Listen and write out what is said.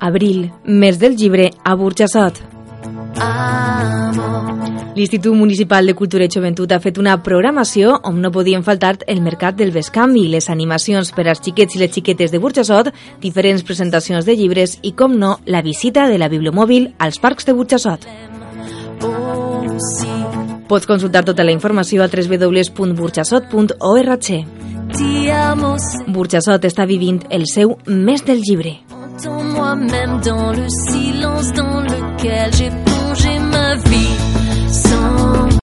Abril, mes del llibre a Burjassot. L'Institut Municipal de Cultura i Joventut ha fet una programació on no podien faltar el mercat del bescanvi, les animacions per als xiquets i les xiquetes de Burjassot, diferents presentacions de llibres i, com no, la visita de la bibliomòbil als parcs de Burjassot. Pots consultar tota la informació a www.burjassot.org. Burjassot està vivint el seu mes del llibre. moi-même dans le silence dans lequel j'ai